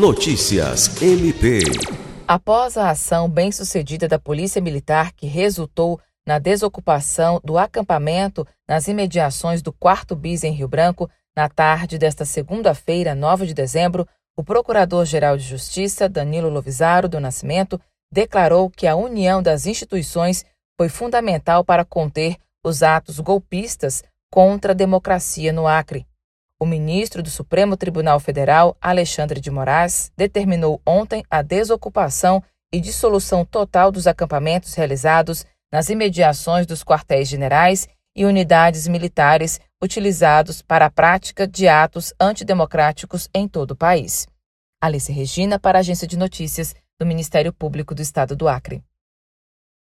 Notícias MP. Após a ação bem-sucedida da Polícia Militar que resultou na desocupação do acampamento nas imediações do quarto bis em Rio Branco, na tarde desta segunda-feira, 9 de dezembro, o Procurador-Geral de Justiça, Danilo Lovisaro do Nascimento, declarou que a união das instituições foi fundamental para conter os atos golpistas contra a democracia no Acre. O ministro do Supremo Tribunal Federal, Alexandre de Moraes, determinou ontem a desocupação e dissolução total dos acampamentos realizados nas imediações dos quartéis generais e unidades militares utilizados para a prática de atos antidemocráticos em todo o país. Alice Regina, para a Agência de Notícias do Ministério Público do Estado do Acre.